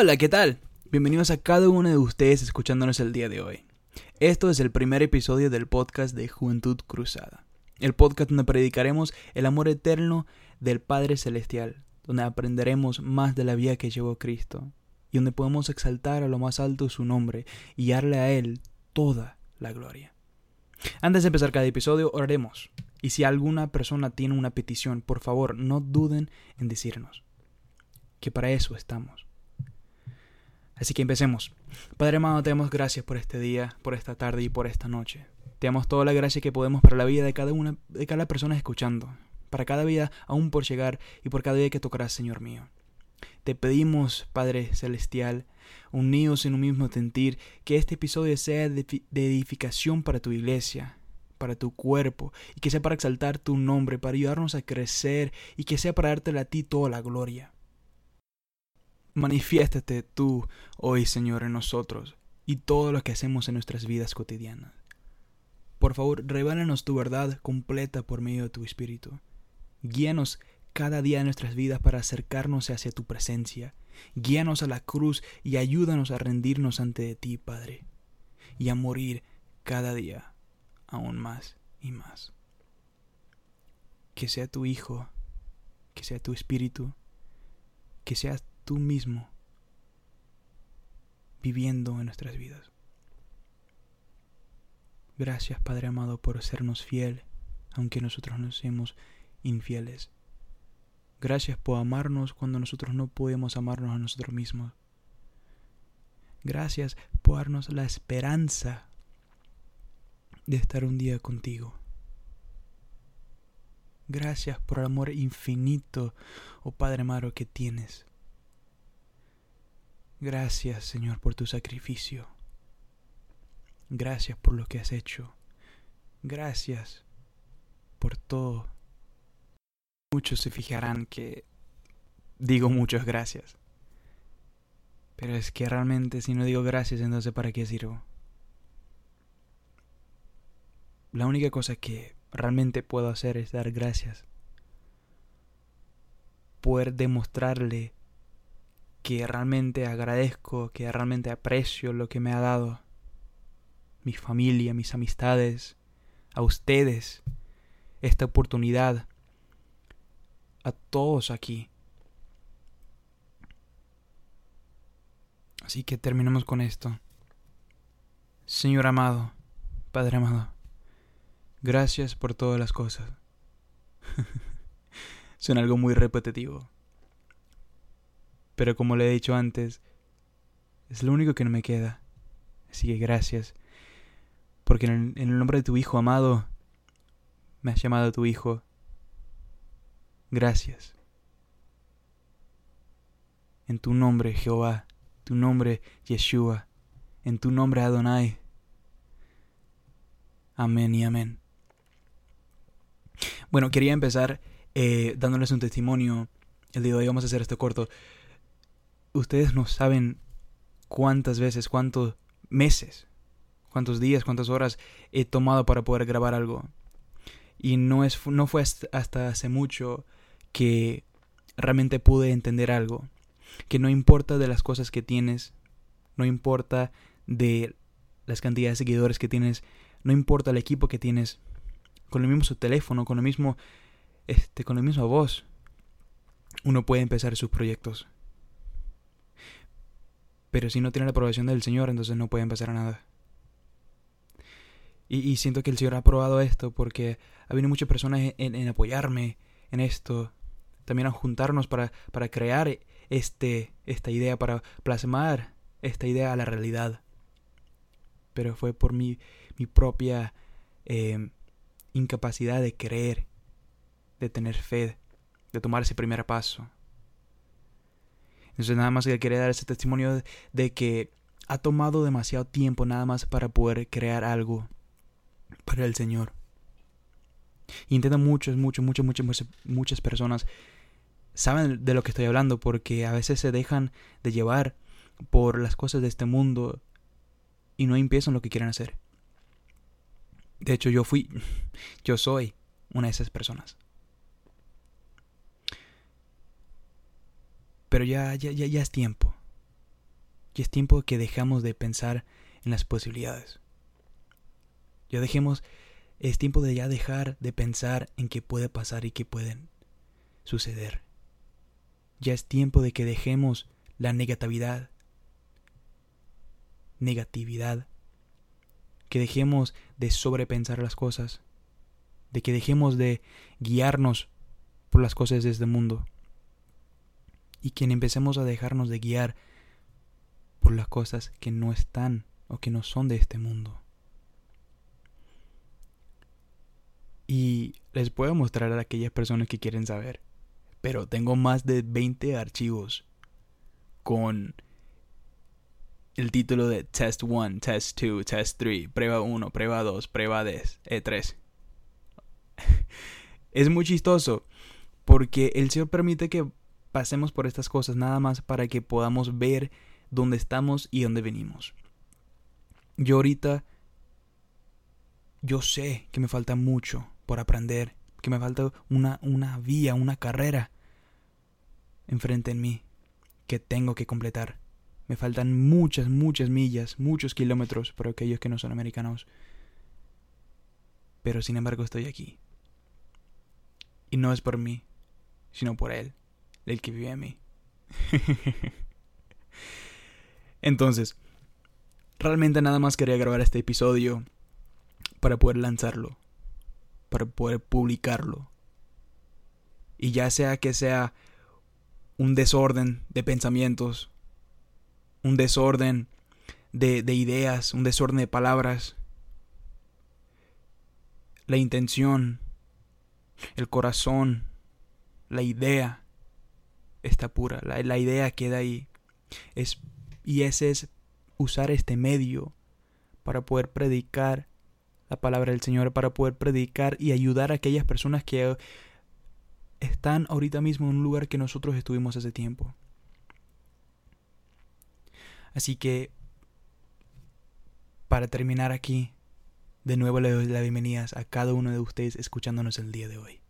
Hola, ¿qué tal? Bienvenidos a cada uno de ustedes escuchándonos el día de hoy. Esto es el primer episodio del podcast de Juventud Cruzada, el podcast donde predicaremos el amor eterno del Padre Celestial, donde aprenderemos más de la vida que llevó Cristo y donde podemos exaltar a lo más alto su nombre y darle a Él toda la gloria. Antes de empezar cada episodio, oraremos. Y si alguna persona tiene una petición, por favor, no duden en decirnos, que para eso estamos. Así que empecemos. Padre amado, te damos gracias por este día, por esta tarde y por esta noche. Te damos toda la gracia que podemos para la vida de cada una, de cada persona escuchando, para cada vida aún por llegar y por cada día que tocarás, Señor mío. Te pedimos, Padre Celestial, unidos en un mismo sentir, que este episodio sea de edificación para tu iglesia, para tu cuerpo, y que sea para exaltar tu nombre, para ayudarnos a crecer, y que sea para darte a ti toda la gloria. Manifiéstate tú hoy, Señor, en nosotros y todo lo que hacemos en nuestras vidas cotidianas. Por favor, revélanos tu verdad completa por medio de tu Espíritu. Guíanos cada día de nuestras vidas para acercarnos hacia tu presencia. Guíanos a la cruz y ayúdanos a rendirnos ante ti, Padre, y a morir cada día aún más y más. Que sea tu Hijo, que sea tu Espíritu, que seas tú mismo viviendo en nuestras vidas. Gracias Padre amado por sernos fiel, aunque nosotros nos seamos infieles. Gracias por amarnos cuando nosotros no podemos amarnos a nosotros mismos. Gracias por darnos la esperanza de estar un día contigo. Gracias por el amor infinito, oh Padre amado, que tienes. Gracias, Señor, por tu sacrificio. Gracias por lo que has hecho. Gracias por todo. Muchos se fijarán que digo muchas gracias. Pero es que realmente si no digo gracias, entonces ¿para qué sirvo? La única cosa que realmente puedo hacer es dar gracias. Poder demostrarle que realmente agradezco, que realmente aprecio lo que me ha dado. Mi familia, mis amistades, a ustedes, esta oportunidad, a todos aquí. Así que terminemos con esto. Señor amado, Padre amado, gracias por todas las cosas. Son algo muy repetitivo. Pero como le he dicho antes, es lo único que no me queda. Así que gracias. Porque en el, nombre de tu Hijo amado, me has llamado tu Hijo. Gracias. En tu nombre, Jehová, tu nombre, Yeshua, en tu nombre, Adonai. Amén y amén. Bueno, quería empezar eh, dándoles un testimonio. El día de hoy vamos a hacer esto corto ustedes no saben cuántas veces, cuántos meses, cuántos días, cuántas horas he tomado para poder grabar algo. Y no, es, no fue hasta hace mucho que realmente pude entender algo. Que no importa de las cosas que tienes, no importa de las cantidades de seguidores que tienes, no importa el equipo que tienes, con el mismo teléfono, con el mismo, este, con la misma voz, uno puede empezar sus proyectos. Pero si no tiene la aprobación del Señor, entonces no pueden pasar a nada. Y, siento que el Señor ha aprobado esto porque ha venido muchas personas en, apoyarme en esto. También a juntarnos para, para crear este, esta idea, para plasmar esta idea a la realidad. Pero fue por mi, mi propia eh, incapacidad de creer, de tener fe, de tomar ese primer paso. Entonces nada más que quería dar ese testimonio de que ha tomado demasiado tiempo nada más para poder crear algo para el Señor. Y entiendo muchos, muchos, muchos, muchas, muchas personas saben de lo que estoy hablando porque a veces se dejan de llevar por las cosas de este mundo y no empiezan lo que quieren hacer. De hecho, yo fui, yo soy una de esas personas. Pero ya, ya, ya, ya es tiempo. Ya es tiempo que dejamos de pensar en las posibilidades. Ya dejemos, es tiempo de ya dejar de pensar en qué puede pasar y qué pueden suceder. Ya es tiempo de que dejemos la negatividad, negatividad, que dejemos de sobrepensar las cosas, de que dejemos de guiarnos por las cosas de este mundo y que empecemos a dejarnos de guiar por las cosas que no están o que no son de este mundo. Y les puedo mostrar a aquellas personas que quieren saber. Pero tengo más de 20 archivos con el título de Test 1, Test 2, Test 3, prueba 1, prueba 2, prueba 3. E3. es muy chistoso porque el Señor permite que pasemos por estas cosas nada más para que podamos ver dónde estamos y dónde venimos. Yo ahorita, yo sé que me falta mucho por aprender, que me falta una, una vía, una carrera enfrente en mí que tengo que completar. Me faltan muchas, muchas millas, muchos kilómetros para aquellos que no son americanos. Pero sin embargo estoy aquí. Y no es por mí, sino por Él, el que vive en mí. Entonces, realmente nada más quería grabar este episodio para poder lanzarlo, para poder publicarlo. Y ya sea que sea un desorden de pensamientos, un desorden de, de, ideas, un desorden de palabras, la intención, el corazón, la idea está pura, la, la idea queda ahí. Es y ese es usar este medio para poder predicar la palabra del Señor, para poder predicar y ayudar a aquellas personas que están ahorita mismo en un lugar que nosotros estuvimos hace tiempo. Así que, para terminar aquí, de nuevo le doy las bienvenidas a cada uno de ustedes escuchándonos el día de hoy.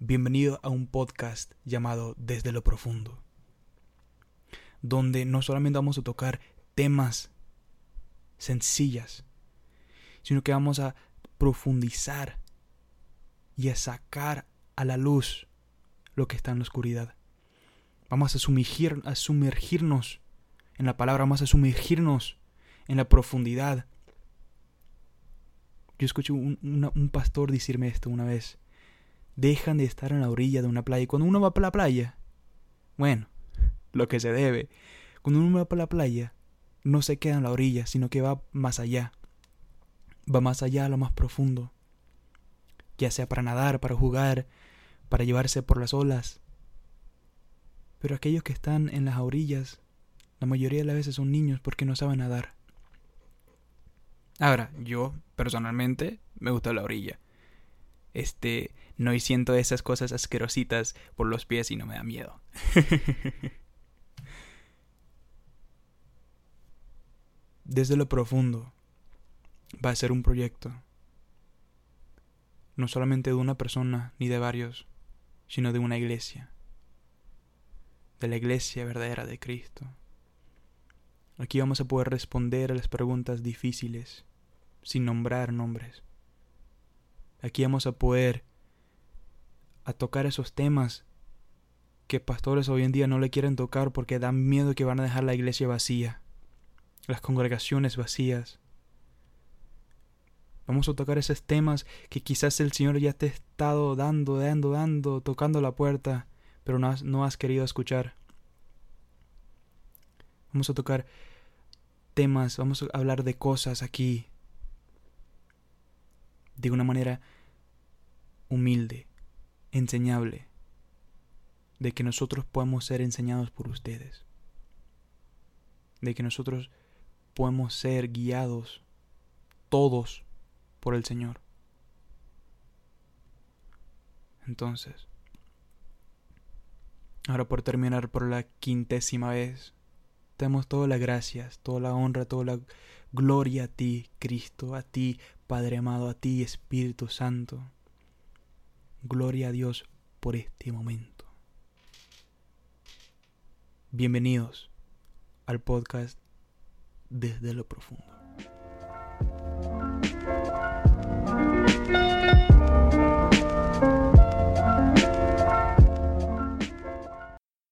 Bienvenido a un podcast llamado Desde lo Profundo donde no solamente vamos a tocar temas sencillas, sino que vamos a profundizar y a sacar a la luz lo que está en la oscuridad. Vamos a, sumergir, a sumergirnos en la palabra, vamos a sumergirnos en la profundidad. Yo escuché un pastor decirme esto una vez. Dejan de estar en la orilla de una playa. Y cuando uno va para la playa, bueno, lo que se debe. Cuando uno va para la playa, no se queda en la orilla, sino que va más allá. Va más allá a lo más profundo. Ya sea para nadar, para jugar, para llevarse por las olas. Pero aquellos que están en las orillas, la mayoría de las veces son niños porque no saben nadar. Ahora, yo personalmente me gusta la orilla. Este, no siento esas cosas asquerositas por los pies y no me da miedo. desde lo profundo va a ser un proyecto, no solamente de una persona ni de varios, sino de una iglesia, de la iglesia verdadera de Cristo. Aquí vamos a poder responder a las preguntas difíciles sin nombrar nombres. Aquí vamos a poder a tocar esos temas que pastores hoy en día no le quieren tocar porque dan miedo que van a dejar la iglesia vacía las congregaciones vacías. Vamos a tocar esos temas que quizás el Señor ya te ha estado dando, dando, dando, tocando la puerta, pero no has, no has querido escuchar. Vamos a tocar temas, vamos a hablar de cosas aquí de una manera humilde, enseñable, de que nosotros podamos ser enseñados por ustedes, de que nosotros podemos ser guiados todos por el Señor. Entonces, ahora por terminar por la quintésima vez, te damos todas las gracias, toda la honra, toda la gloria a ti, Cristo, a ti, Padre amado, a ti, Espíritu Santo. Gloria a Dios por este momento. Bienvenidos al podcast desde lo profundo.